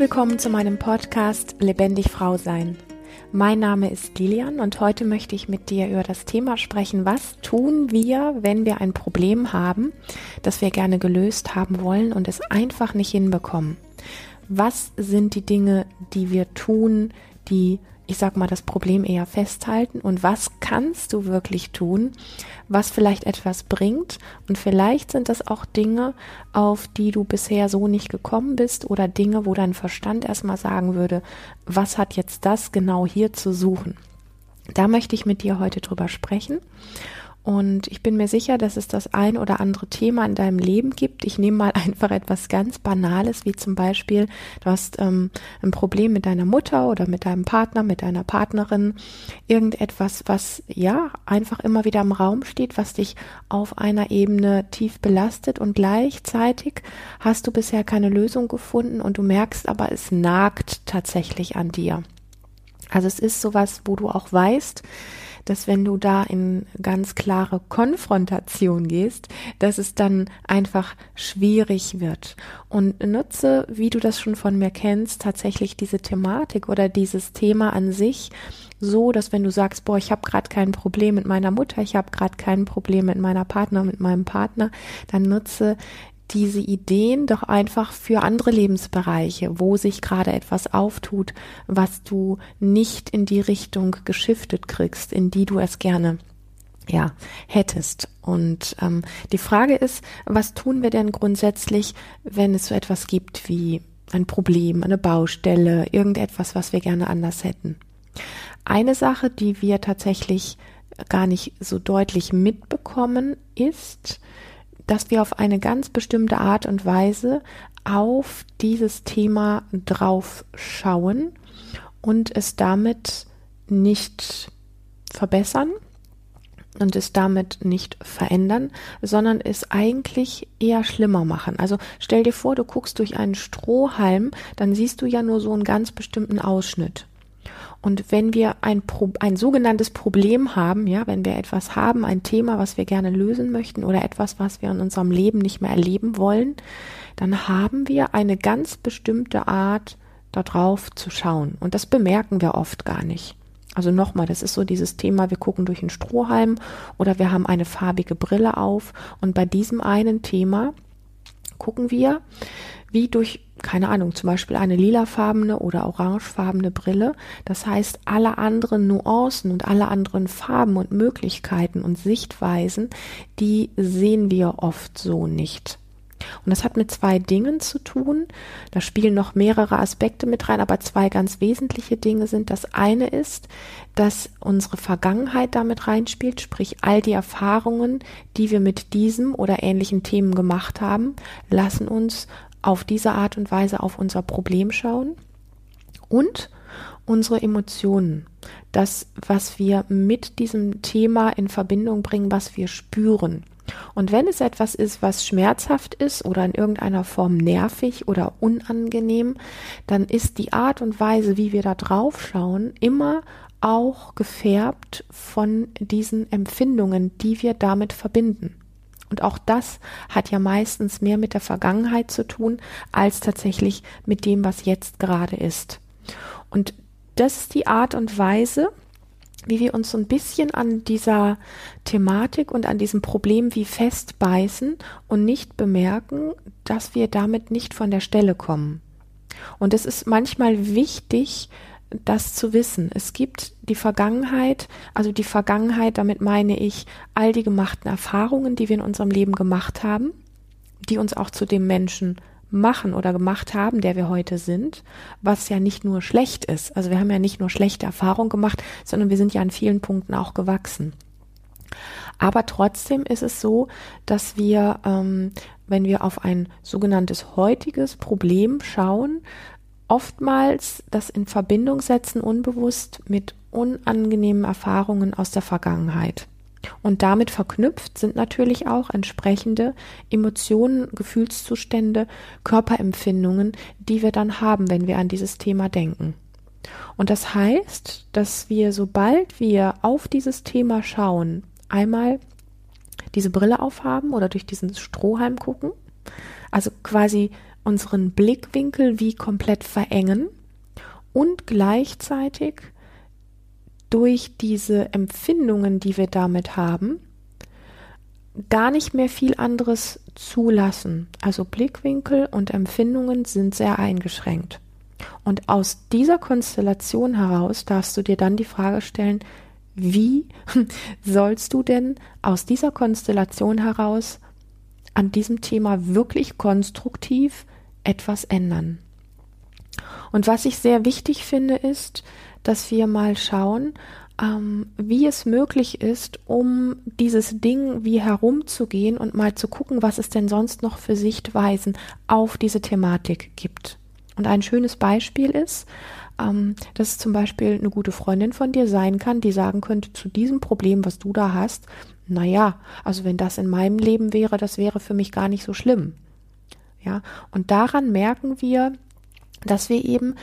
willkommen zu meinem Podcast Lebendig Frau Sein. Mein Name ist Lilian und heute möchte ich mit dir über das Thema sprechen, was tun wir, wenn wir ein Problem haben, das wir gerne gelöst haben wollen und es einfach nicht hinbekommen. Was sind die Dinge, die wir tun, die ich sag mal, das Problem eher festhalten und was kannst du wirklich tun, was vielleicht etwas bringt und vielleicht sind das auch Dinge, auf die du bisher so nicht gekommen bist oder Dinge, wo dein Verstand erstmal sagen würde, was hat jetzt das genau hier zu suchen. Da möchte ich mit dir heute drüber sprechen und ich bin mir sicher, dass es das ein oder andere Thema in deinem Leben gibt. Ich nehme mal einfach etwas ganz Banales, wie zum Beispiel, du hast ähm, ein Problem mit deiner Mutter oder mit deinem Partner, mit deiner Partnerin. Irgendetwas, was ja einfach immer wieder im Raum steht, was dich auf einer Ebene tief belastet und gleichzeitig hast du bisher keine Lösung gefunden und du merkst aber, es nagt tatsächlich an dir. Also es ist sowas, wo du auch weißt, dass wenn du da in ganz klare Konfrontation gehst, dass es dann einfach schwierig wird. Und nutze, wie du das schon von mir kennst, tatsächlich diese Thematik oder dieses Thema an sich so, dass wenn du sagst, boah, ich habe gerade kein Problem mit meiner Mutter, ich habe gerade kein Problem mit meiner Partner, mit meinem Partner, dann nutze diese Ideen doch einfach für andere Lebensbereiche, wo sich gerade etwas auftut, was du nicht in die Richtung geschiftet kriegst, in die du es gerne ja, hättest. Und ähm, die Frage ist, was tun wir denn grundsätzlich, wenn es so etwas gibt wie ein Problem, eine Baustelle, irgendetwas, was wir gerne anders hätten? Eine Sache, die wir tatsächlich gar nicht so deutlich mitbekommen, ist, dass wir auf eine ganz bestimmte Art und Weise auf dieses Thema drauf schauen und es damit nicht verbessern und es damit nicht verändern, sondern es eigentlich eher schlimmer machen. Also stell dir vor, du guckst durch einen Strohhalm, dann siehst du ja nur so einen ganz bestimmten Ausschnitt. Und wenn wir ein, Pro ein sogenanntes Problem haben, ja, wenn wir etwas haben, ein Thema, was wir gerne lösen möchten oder etwas, was wir in unserem Leben nicht mehr erleben wollen, dann haben wir eine ganz bestimmte Art, darauf zu schauen. Und das bemerken wir oft gar nicht. Also nochmal, das ist so dieses Thema, wir gucken durch einen Strohhalm oder wir haben eine farbige Brille auf und bei diesem einen Thema gucken wir, wie durch, keine Ahnung, zum Beispiel eine lilafarbene oder orangefarbene Brille. Das heißt, alle anderen Nuancen und alle anderen Farben und Möglichkeiten und Sichtweisen, die sehen wir oft so nicht. Und das hat mit zwei Dingen zu tun. Da spielen noch mehrere Aspekte mit rein, aber zwei ganz wesentliche Dinge sind. Das eine ist, dass unsere Vergangenheit damit reinspielt, sprich all die Erfahrungen, die wir mit diesem oder ähnlichen Themen gemacht haben, lassen uns auf diese Art und Weise auf unser Problem schauen. Und unsere Emotionen, das, was wir mit diesem Thema in Verbindung bringen, was wir spüren. Und wenn es etwas ist, was schmerzhaft ist oder in irgendeiner Form nervig oder unangenehm, dann ist die Art und Weise, wie wir da drauf schauen, immer auch gefärbt von diesen Empfindungen, die wir damit verbinden. Und auch das hat ja meistens mehr mit der Vergangenheit zu tun, als tatsächlich mit dem, was jetzt gerade ist. Und das ist die Art und Weise, wie wir uns so ein bisschen an dieser Thematik und an diesem Problem wie festbeißen und nicht bemerken, dass wir damit nicht von der Stelle kommen. Und es ist manchmal wichtig, das zu wissen. Es gibt die Vergangenheit, also die Vergangenheit, damit meine ich all die gemachten Erfahrungen, die wir in unserem Leben gemacht haben, die uns auch zu dem Menschen machen oder gemacht haben, der wir heute sind, was ja nicht nur schlecht ist. Also wir haben ja nicht nur schlechte Erfahrungen gemacht, sondern wir sind ja an vielen Punkten auch gewachsen. Aber trotzdem ist es so, dass wir, ähm, wenn wir auf ein sogenanntes heutiges Problem schauen, oftmals das in Verbindung setzen, unbewusst mit unangenehmen Erfahrungen aus der Vergangenheit. Und damit verknüpft sind natürlich auch entsprechende Emotionen, Gefühlszustände, Körperempfindungen, die wir dann haben, wenn wir an dieses Thema denken. Und das heißt, dass wir, sobald wir auf dieses Thema schauen, einmal diese Brille aufhaben oder durch diesen Strohhalm gucken, also quasi unseren Blickwinkel wie komplett verengen und gleichzeitig durch diese Empfindungen, die wir damit haben, gar nicht mehr viel anderes zulassen. Also Blickwinkel und Empfindungen sind sehr eingeschränkt. Und aus dieser Konstellation heraus darfst du dir dann die Frage stellen, wie sollst du denn aus dieser Konstellation heraus an diesem Thema wirklich konstruktiv etwas ändern? Und was ich sehr wichtig finde, ist, dass wir mal schauen, ähm, wie es möglich ist, um dieses Ding wie herumzugehen und mal zu gucken, was es denn sonst noch für Sichtweisen auf diese Thematik gibt. Und ein schönes Beispiel ist, ähm, dass es zum Beispiel eine gute Freundin von dir sein kann, die sagen könnte zu diesem Problem, was du da hast, naja, also wenn das in meinem Leben wäre, das wäre für mich gar nicht so schlimm. Ja, und daran merken wir, dass wir eben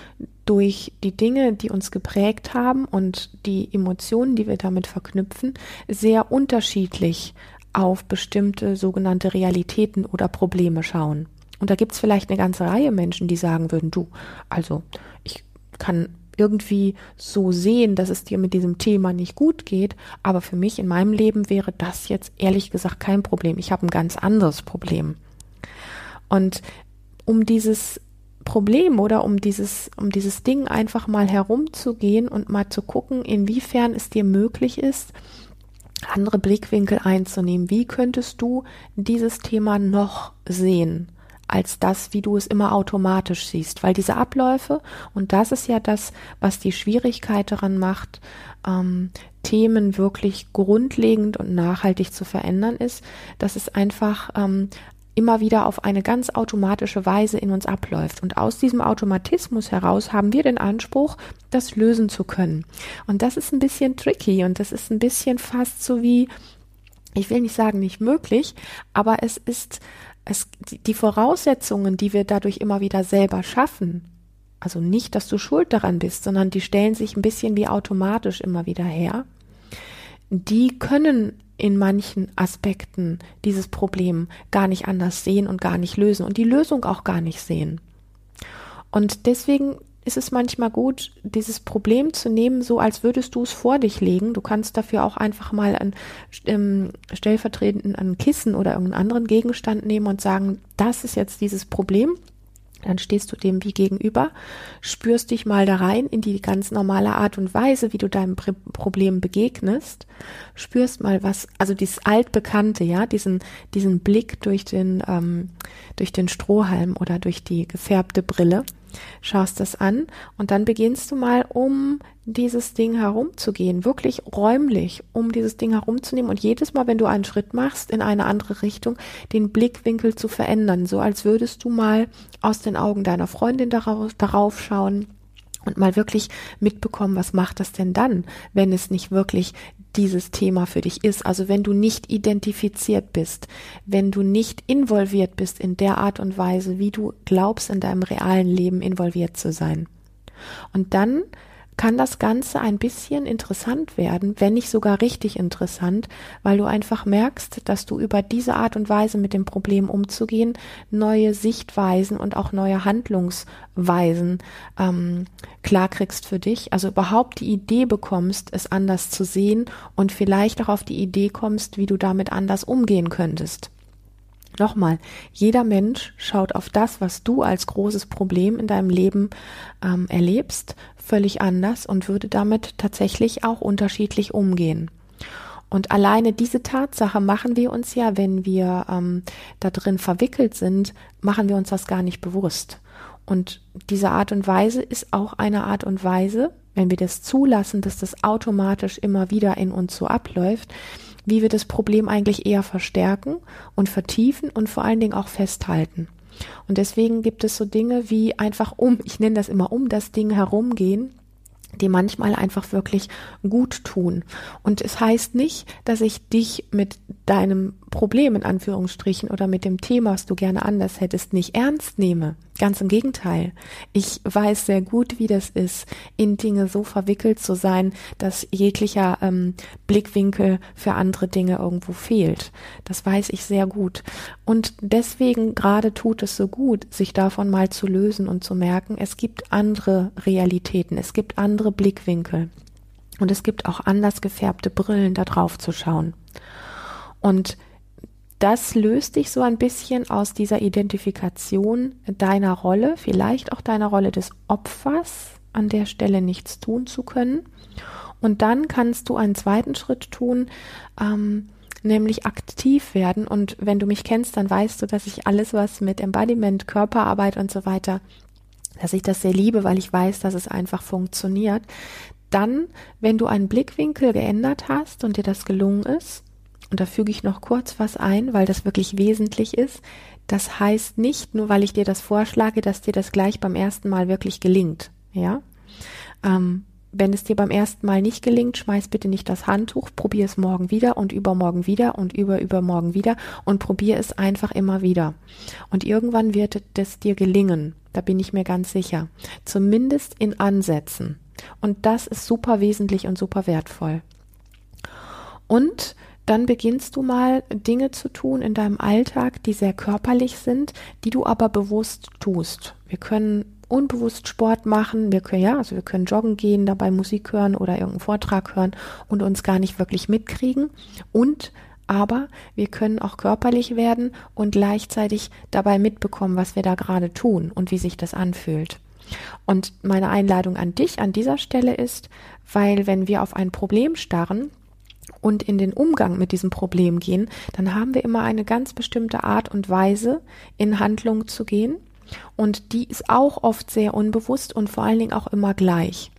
durch die Dinge, die uns geprägt haben und die Emotionen, die wir damit verknüpfen, sehr unterschiedlich auf bestimmte sogenannte Realitäten oder Probleme schauen. Und da gibt's vielleicht eine ganze Reihe Menschen, die sagen würden, du, also ich kann irgendwie so sehen, dass es dir mit diesem Thema nicht gut geht, aber für mich in meinem Leben wäre das jetzt ehrlich gesagt kein Problem. Ich habe ein ganz anderes Problem. Und um dieses Problem oder um dieses, um dieses Ding einfach mal herumzugehen und mal zu gucken, inwiefern es dir möglich ist, andere Blickwinkel einzunehmen. Wie könntest du dieses Thema noch sehen? als das, wie du es immer automatisch siehst, weil diese Abläufe, und das ist ja das, was die Schwierigkeit daran macht, ähm, Themen wirklich grundlegend und nachhaltig zu verändern, ist, dass es einfach ähm, immer wieder auf eine ganz automatische Weise in uns abläuft. Und aus diesem Automatismus heraus haben wir den Anspruch, das lösen zu können. Und das ist ein bisschen tricky und das ist ein bisschen fast so wie, ich will nicht sagen nicht möglich, aber es ist es, die Voraussetzungen, die wir dadurch immer wieder selber schaffen, also nicht, dass du schuld daran bist, sondern die stellen sich ein bisschen wie automatisch immer wieder her, die können in manchen Aspekten dieses Problem gar nicht anders sehen und gar nicht lösen und die Lösung auch gar nicht sehen. Und deswegen ist es manchmal gut, dieses Problem zu nehmen, so als würdest du es vor dich legen. Du kannst dafür auch einfach mal ein ähm, stellvertretend ein Kissen oder irgendeinen anderen Gegenstand nehmen und sagen, das ist jetzt dieses Problem dann stehst du dem wie gegenüber, spürst dich mal da rein in die ganz normale Art und Weise, wie du deinem Problem begegnest, spürst mal was, also dieses altbekannte, ja, diesen diesen Blick durch den ähm, durch den Strohhalm oder durch die gefärbte Brille schaust das an und dann beginnst du mal um dieses Ding herumzugehen, wirklich räumlich um dieses Ding herumzunehmen und jedes Mal, wenn du einen Schritt machst in eine andere Richtung, den Blickwinkel zu verändern, so als würdest du mal aus den Augen deiner Freundin darauf, darauf schauen und mal wirklich mitbekommen, was macht das denn dann, wenn es nicht wirklich dieses Thema für dich ist. Also wenn du nicht identifiziert bist, wenn du nicht involviert bist in der Art und Weise, wie du glaubst, in deinem realen Leben involviert zu sein. Und dann kann das Ganze ein bisschen interessant werden, wenn nicht sogar richtig interessant, weil du einfach merkst, dass du über diese Art und Weise mit dem Problem umzugehen neue Sichtweisen und auch neue Handlungsweisen ähm, klarkriegst für dich. Also überhaupt die Idee bekommst, es anders zu sehen und vielleicht auch auf die Idee kommst, wie du damit anders umgehen könntest. Nochmal, jeder Mensch schaut auf das, was du als großes Problem in deinem Leben ähm, erlebst, völlig anders und würde damit tatsächlich auch unterschiedlich umgehen. Und alleine diese Tatsache machen wir uns ja, wenn wir ähm, da drin verwickelt sind, machen wir uns das gar nicht bewusst. Und diese Art und Weise ist auch eine Art und Weise, wenn wir das zulassen, dass das automatisch immer wieder in uns so abläuft, wie wir das Problem eigentlich eher verstärken und vertiefen und vor allen Dingen auch festhalten. Und deswegen gibt es so Dinge wie einfach um, ich nenne das immer um das Ding herumgehen, die manchmal einfach wirklich gut tun. Und es heißt nicht, dass ich dich mit deinem Problem in Anführungsstrichen oder mit dem Thema, was du gerne anders hättest, nicht ernst nehme. Ganz im Gegenteil. Ich weiß sehr gut, wie das ist, in Dinge so verwickelt zu sein, dass jeglicher ähm, Blickwinkel für andere Dinge irgendwo fehlt. Das weiß ich sehr gut. Und deswegen gerade tut es so gut, sich davon mal zu lösen und zu merken, es gibt andere Realitäten, es gibt andere Blickwinkel. Und es gibt auch anders gefärbte Brillen, da drauf zu schauen. Und das löst dich so ein bisschen aus dieser Identifikation deiner Rolle, vielleicht auch deiner Rolle des Opfers, an der Stelle nichts tun zu können. Und dann kannst du einen zweiten Schritt tun, ähm, nämlich aktiv werden. Und wenn du mich kennst, dann weißt du, dass ich alles, was mit Embodiment, Körperarbeit und so weiter, dass ich das sehr liebe, weil ich weiß, dass es einfach funktioniert. Dann, wenn du einen Blickwinkel geändert hast und dir das gelungen ist, und da füge ich noch kurz was ein, weil das wirklich wesentlich ist. Das heißt nicht, nur weil ich dir das vorschlage, dass dir das gleich beim ersten Mal wirklich gelingt. Ja. Ähm, wenn es dir beim ersten Mal nicht gelingt, schmeiß bitte nicht das Handtuch, probier es morgen wieder und übermorgen wieder und über übermorgen wieder und probier es einfach immer wieder. Und irgendwann wird es dir gelingen. Da bin ich mir ganz sicher. Zumindest in Ansätzen. Und das ist super wesentlich und super wertvoll. Und dann beginnst du mal Dinge zu tun in deinem Alltag, die sehr körperlich sind, die du aber bewusst tust. Wir können unbewusst Sport machen, wir können ja, also wir können joggen gehen, dabei Musik hören oder irgendeinen Vortrag hören und uns gar nicht wirklich mitkriegen und aber wir können auch körperlich werden und gleichzeitig dabei mitbekommen, was wir da gerade tun und wie sich das anfühlt. Und meine Einladung an dich an dieser Stelle ist, weil wenn wir auf ein Problem starren, und in den Umgang mit diesem Problem gehen, dann haben wir immer eine ganz bestimmte Art und Weise, in Handlung zu gehen. Und die ist auch oft sehr unbewusst und vor allen Dingen auch immer gleich.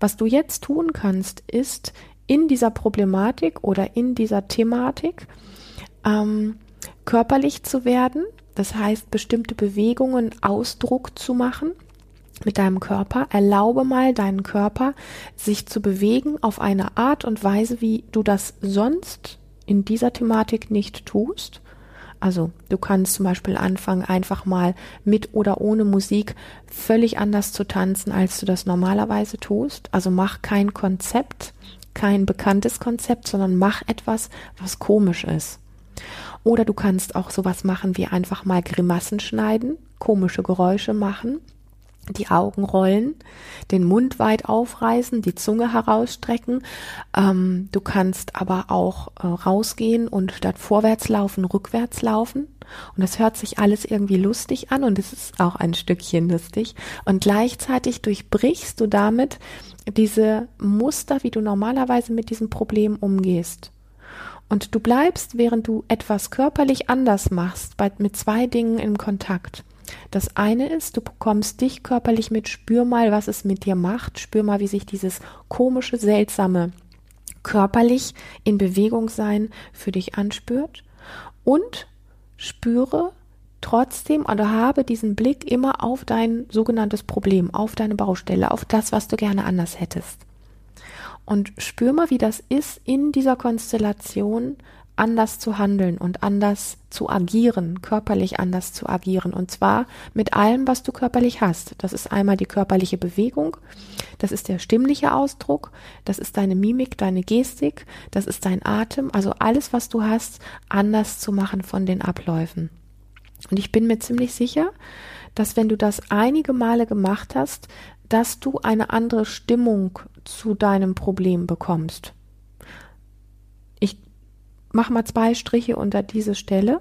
Was du jetzt tun kannst, ist in dieser Problematik oder in dieser Thematik ähm, körperlich zu werden, das heißt bestimmte Bewegungen Ausdruck zu machen mit deinem Körper. Erlaube mal deinen Körper, sich zu bewegen auf eine Art und Weise, wie du das sonst in dieser Thematik nicht tust. Also du kannst zum Beispiel anfangen, einfach mal mit oder ohne Musik völlig anders zu tanzen, als du das normalerweise tust. Also mach kein Konzept, kein bekanntes Konzept, sondern mach etwas, was komisch ist. Oder du kannst auch sowas machen wie einfach mal Grimassen schneiden, komische Geräusche machen die Augen rollen, den Mund weit aufreißen, die Zunge herausstrecken. Ähm, du kannst aber auch äh, rausgehen und statt vorwärts laufen, rückwärts laufen. Und das hört sich alles irgendwie lustig an und es ist auch ein Stückchen lustig. Und gleichzeitig durchbrichst du damit diese Muster, wie du normalerweise mit diesem Problem umgehst. Und du bleibst, während du etwas körperlich anders machst, bei, mit zwei Dingen im Kontakt. Das eine ist, du bekommst dich körperlich mit, spür mal, was es mit dir macht, spür mal, wie sich dieses komische, seltsame körperlich in Bewegung sein für dich anspürt und spüre trotzdem oder habe diesen Blick immer auf dein sogenanntes Problem, auf deine Baustelle, auf das, was du gerne anders hättest. Und spür mal, wie das ist, in dieser Konstellation anders zu handeln und anders zu agieren, körperlich anders zu agieren. Und zwar mit allem, was du körperlich hast. Das ist einmal die körperliche Bewegung, das ist der stimmliche Ausdruck, das ist deine Mimik, deine Gestik, das ist dein Atem, also alles, was du hast, anders zu machen von den Abläufen. Und ich bin mir ziemlich sicher, dass wenn du das einige Male gemacht hast, dass du eine andere Stimmung zu deinem Problem bekommst mach mal zwei Striche unter diese Stelle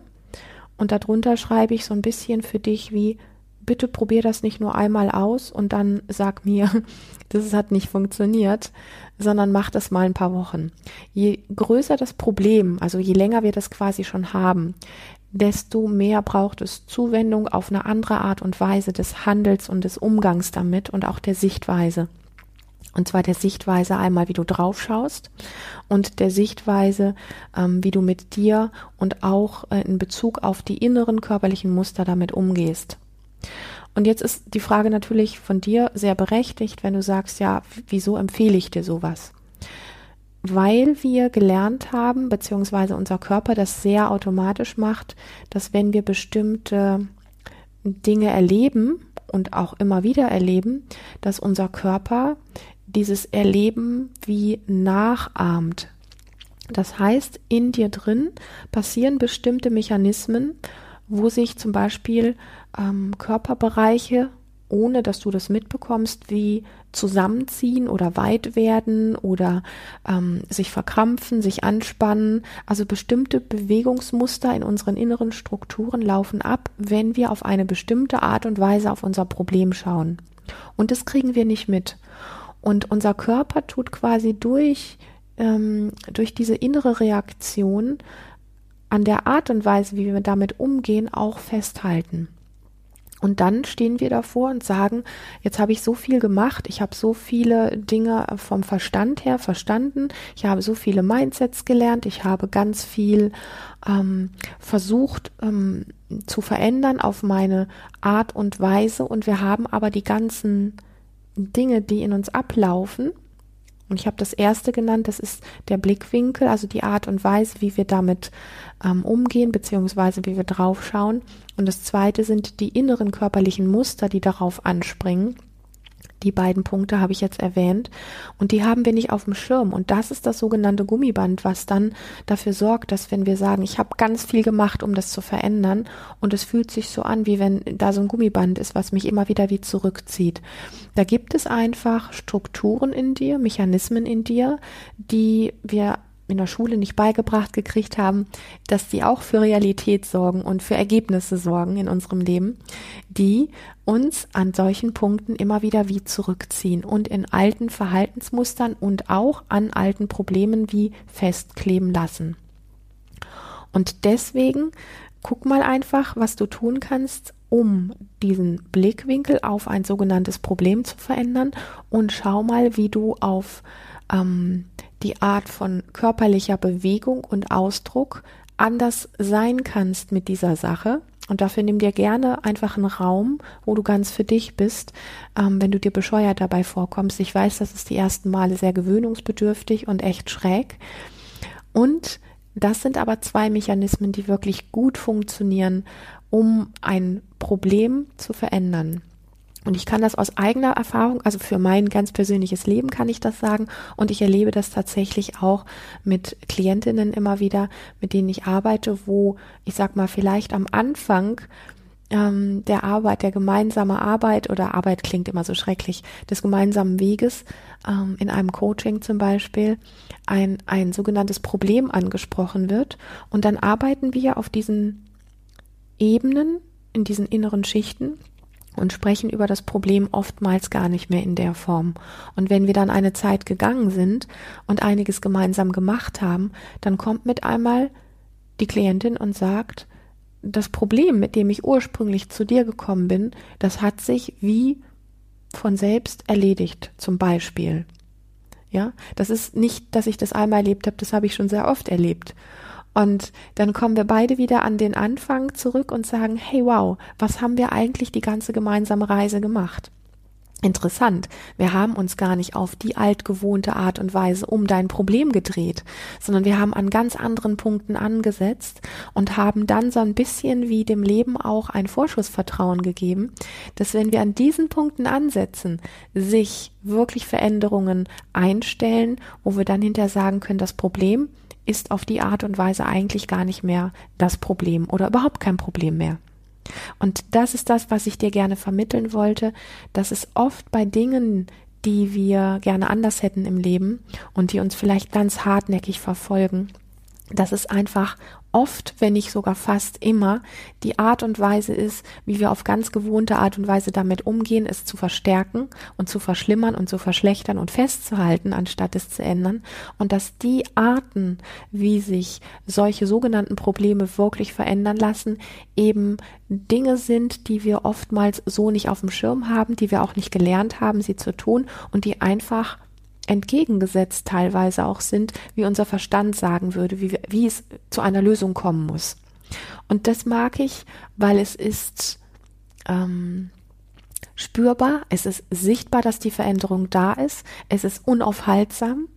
und darunter schreibe ich so ein bisschen für dich wie, bitte probier das nicht nur einmal aus und dann sag mir, das hat nicht funktioniert, sondern mach das mal ein paar Wochen. Je größer das Problem, also je länger wir das quasi schon haben, desto mehr braucht es Zuwendung auf eine andere Art und Weise des Handels und des Umgangs damit und auch der Sichtweise. Und zwar der Sichtweise einmal, wie du drauf schaust und der Sichtweise, ähm, wie du mit dir und auch äh, in Bezug auf die inneren körperlichen Muster damit umgehst. Und jetzt ist die Frage natürlich von dir sehr berechtigt, wenn du sagst, ja, wieso empfehle ich dir sowas? weil wir gelernt haben, beziehungsweise unser Körper das sehr automatisch macht, dass wenn wir bestimmte Dinge erleben und auch immer wieder erleben, dass unser Körper dieses Erleben wie nachahmt. Das heißt, in dir drin passieren bestimmte Mechanismen, wo sich zum Beispiel ähm, Körperbereiche, ohne dass du das mitbekommst, wie zusammenziehen oder weit werden oder ähm, sich verkrampfen, sich anspannen. Also bestimmte Bewegungsmuster in unseren inneren Strukturen laufen ab, wenn wir auf eine bestimmte Art und Weise auf unser Problem schauen. Und das kriegen wir nicht mit. Und unser Körper tut quasi durch, ähm, durch diese innere Reaktion an der Art und Weise, wie wir damit umgehen, auch festhalten. Und dann stehen wir davor und sagen, jetzt habe ich so viel gemacht, ich habe so viele Dinge vom Verstand her verstanden, ich habe so viele Mindsets gelernt, ich habe ganz viel ähm, versucht ähm, zu verändern auf meine Art und Weise und wir haben aber die ganzen Dinge, die in uns ablaufen, und ich habe das erste genannt, das ist der Blickwinkel, also die Art und Weise, wie wir damit ähm, umgehen, beziehungsweise wie wir draufschauen. Und das zweite sind die inneren körperlichen Muster, die darauf anspringen. Die beiden Punkte habe ich jetzt erwähnt und die haben wir nicht auf dem Schirm. Und das ist das sogenannte Gummiband, was dann dafür sorgt, dass wenn wir sagen, ich habe ganz viel gemacht, um das zu verändern und es fühlt sich so an, wie wenn da so ein Gummiband ist, was mich immer wieder wie zurückzieht. Da gibt es einfach Strukturen in dir, Mechanismen in dir, die wir in der Schule nicht beigebracht gekriegt haben, dass sie auch für Realität sorgen und für Ergebnisse sorgen in unserem Leben, die uns an solchen Punkten immer wieder wie zurückziehen und in alten Verhaltensmustern und auch an alten Problemen wie festkleben lassen. Und deswegen guck mal einfach, was du tun kannst, um diesen Blickwinkel auf ein sogenanntes Problem zu verändern und schau mal, wie du auf ähm, die Art von körperlicher Bewegung und Ausdruck anders sein kannst mit dieser Sache. Und dafür nimm dir gerne einfach einen Raum, wo du ganz für dich bist, ähm, wenn du dir bescheuert dabei vorkommst. Ich weiß, das ist die ersten Male sehr gewöhnungsbedürftig und echt schräg. Und das sind aber zwei Mechanismen, die wirklich gut funktionieren, um ein Problem zu verändern. Und ich kann das aus eigener Erfahrung, also für mein ganz persönliches Leben kann ich das sagen. Und ich erlebe das tatsächlich auch mit Klientinnen immer wieder, mit denen ich arbeite, wo ich sag mal vielleicht am Anfang ähm, der Arbeit, der gemeinsamen Arbeit oder Arbeit klingt immer so schrecklich, des gemeinsamen Weges ähm, in einem Coaching zum Beispiel ein, ein sogenanntes Problem angesprochen wird. Und dann arbeiten wir auf diesen Ebenen, in diesen inneren Schichten und sprechen über das Problem oftmals gar nicht mehr in der Form. Und wenn wir dann eine Zeit gegangen sind und einiges gemeinsam gemacht haben, dann kommt mit einmal die Klientin und sagt, das Problem, mit dem ich ursprünglich zu dir gekommen bin, das hat sich wie von selbst erledigt, zum Beispiel. Ja, das ist nicht, dass ich das einmal erlebt habe, das habe ich schon sehr oft erlebt. Und dann kommen wir beide wieder an den Anfang zurück und sagen, hey wow, was haben wir eigentlich die ganze gemeinsame Reise gemacht? Interessant, wir haben uns gar nicht auf die altgewohnte Art und Weise um dein Problem gedreht, sondern wir haben an ganz anderen Punkten angesetzt und haben dann so ein bisschen wie dem Leben auch ein Vorschussvertrauen gegeben, dass wenn wir an diesen Punkten ansetzen, sich wirklich Veränderungen einstellen, wo wir dann hinterher sagen können, das Problem ist auf die Art und Weise eigentlich gar nicht mehr das Problem oder überhaupt kein Problem mehr. Und das ist das, was ich dir gerne vermitteln wollte, dass es oft bei Dingen, die wir gerne anders hätten im Leben und die uns vielleicht ganz hartnäckig verfolgen, dass es einfach oft, wenn nicht sogar fast immer, die Art und Weise ist, wie wir auf ganz gewohnte Art und Weise damit umgehen, es zu verstärken und zu verschlimmern und zu verschlechtern und festzuhalten, anstatt es zu ändern. Und dass die Arten, wie sich solche sogenannten Probleme wirklich verändern lassen, eben Dinge sind, die wir oftmals so nicht auf dem Schirm haben, die wir auch nicht gelernt haben, sie zu tun und die einfach entgegengesetzt teilweise auch sind, wie unser Verstand sagen würde, wie, wie es zu einer Lösung kommen muss. Und das mag ich, weil es ist ähm, spürbar, es ist sichtbar, dass die Veränderung da ist, es ist unaufhaltsam,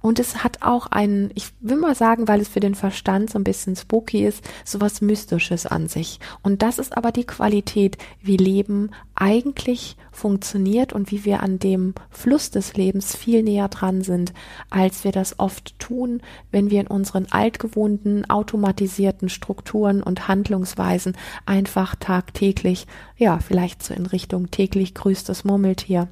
Und es hat auch einen, ich will mal sagen, weil es für den Verstand so ein bisschen spooky ist, sowas Mystisches an sich. Und das ist aber die Qualität, wie Leben eigentlich funktioniert und wie wir an dem Fluss des Lebens viel näher dran sind, als wir das oft tun, wenn wir in unseren altgewohnten, automatisierten Strukturen und Handlungsweisen einfach tagtäglich, ja, vielleicht so in Richtung täglich grüßt das Murmeltier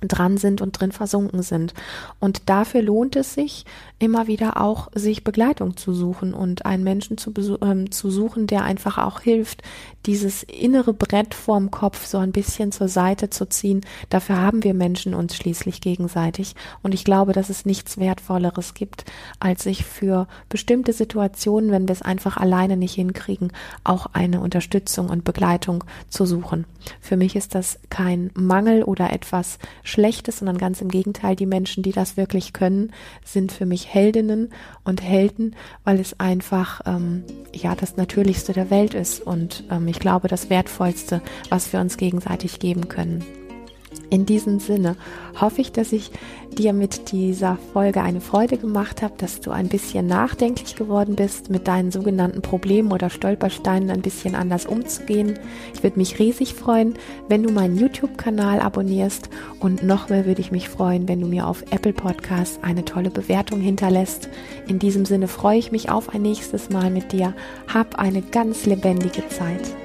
dran sind und drin versunken sind. Und dafür lohnt es sich, immer wieder auch sich Begleitung zu suchen und einen Menschen zu, ähm, zu suchen, der einfach auch hilft, dieses innere Brett vorm Kopf so ein bisschen zur Seite zu ziehen. Dafür haben wir Menschen uns schließlich gegenseitig. Und ich glaube, dass es nichts Wertvolleres gibt, als sich für bestimmte Situationen, wenn wir es einfach alleine nicht hinkriegen, auch eine Unterstützung und Begleitung zu suchen. Für mich ist das kein Mangel oder etwas Schlechtes, sondern ganz im Gegenteil, die Menschen, die das wirklich können, sind für mich Heldinnen und Helden, weil es einfach ähm, ja das Natürlichste der Welt ist und ähm, ich glaube das Wertvollste, was wir uns gegenseitig geben können. In diesem Sinne hoffe ich, dass ich dir mit dieser Folge eine Freude gemacht habe, dass du ein bisschen nachdenklich geworden bist, mit deinen sogenannten Problemen oder Stolpersteinen ein bisschen anders umzugehen. Ich würde mich riesig freuen, wenn du meinen YouTube-Kanal abonnierst und noch mehr würde ich mich freuen, wenn du mir auf Apple Podcasts eine tolle Bewertung hinterlässt. In diesem Sinne freue ich mich auf ein nächstes Mal mit dir. Hab eine ganz lebendige Zeit.